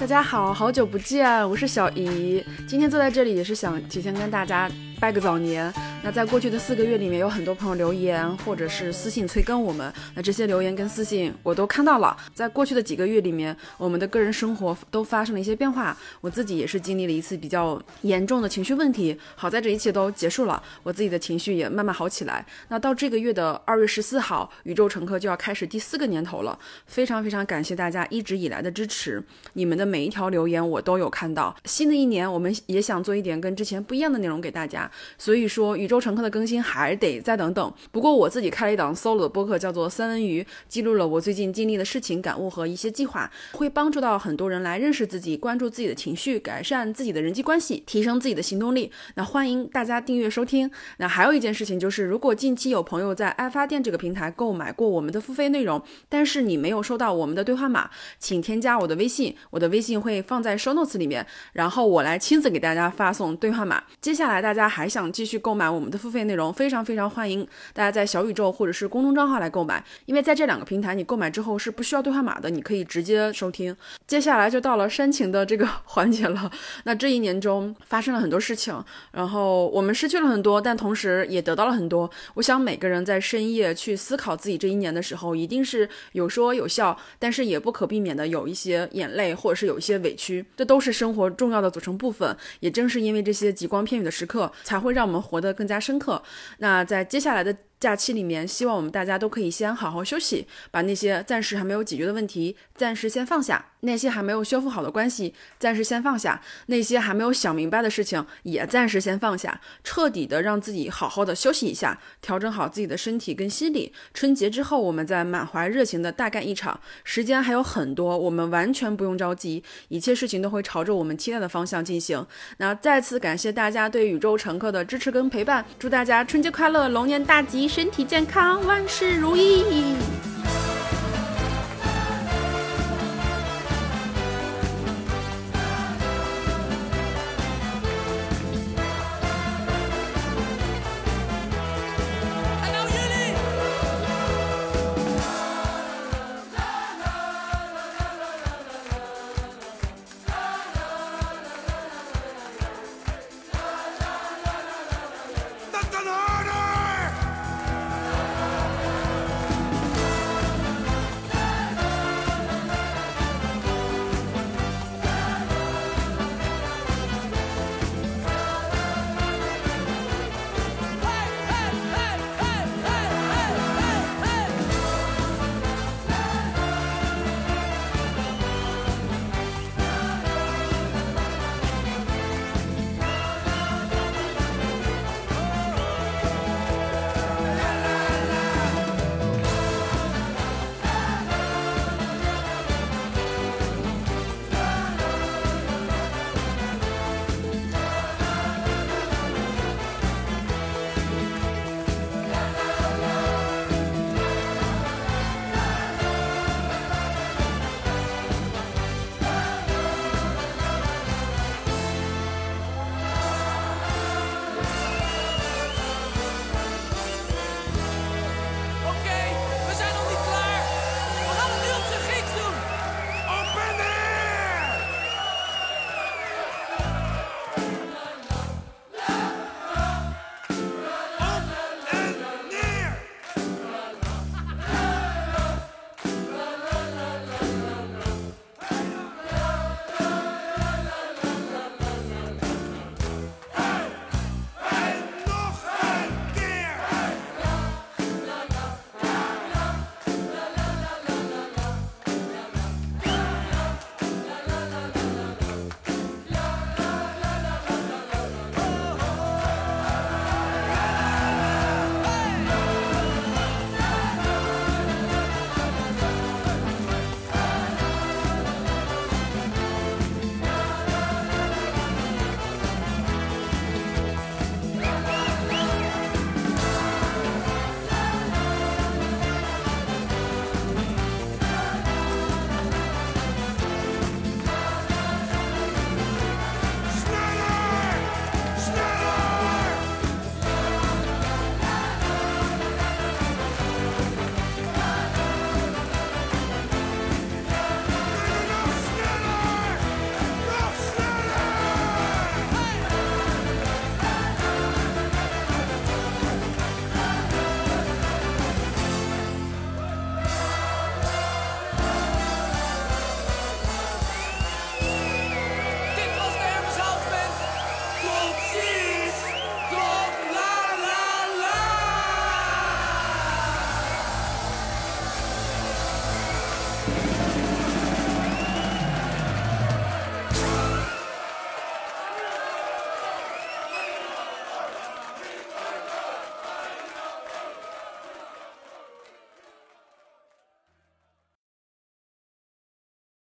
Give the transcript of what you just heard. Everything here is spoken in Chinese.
大家好，好久不见，我是小姨。今天坐在这里也是想提前跟大家拜个早年。那在过去的四个月里面，有很多朋友留言或者是私信催更我们，那这些留言跟私信我都看到了。在过去的几个月里面，我们的个人生活都发生了一些变化，我自己也是经历了一次比较严重的情绪问题。好在这一切都结束了，我自己的情绪也慢慢好起来。那到这个月的二月十四号，宇宙乘客就要开始第四个年头了，非常非常感谢大家一直以来的支持，你们的每一条留言我都有看到。新的一年，我们也想做一点跟之前不一样的内容给大家，所以说宇宙乘客的更新还得再等等。不过我自己开了一档 solo 的播客，叫做三文鱼，记录了我最近经历的事情、感悟和一些计划，会帮助到很多人来认识自己、关注自己的情绪、改善自己的人际关系、提升自己的行动力。那欢迎大家订阅收听。那还有一件事情就是，如果近期有朋友在爱发电这个平台购买过我们的付费内容，但是你没有收到我们的兑换码，请添加我的微信，我的微信会放在 show notes 里面，然后我来亲自给大家发送兑换码。接下来大家还想继续购买我们的付费内容，非常非常欢迎大家在小宇宙或者是公众账号来购买，因为在这两个平台你购买之后是不需要兑换码的，你可以直接收听。接下来就到了煽情的这个 环节了。那这一年中发生了很多事情，然后我们失去了很多，但同时也得到了很多。我想每个人在深夜去思考自己这一年的时候，一定是有说有笑，但是也不可避免的有一些眼泪，或者是有一些委屈，这都是生活重要的组成部分。也正是因为这些极光片语的时刻，才会让我们活得更加深刻。那在接下来的。假期里面，希望我们大家都可以先好好休息，把那些暂时还没有解决的问题暂时先放下，那些还没有修复好的关系暂时先放下，那些还没有想明白的事情也暂时先放下，彻底的让自己好好的休息一下，调整好自己的身体跟心理。春节之后，我们再满怀热情的大干一场，时间还有很多，我们完全不用着急，一切事情都会朝着我们期待的方向进行。那再次感谢大家对宇宙乘客的支持跟陪伴，祝大家春节快乐，龙年大吉！身体健康，万事如意。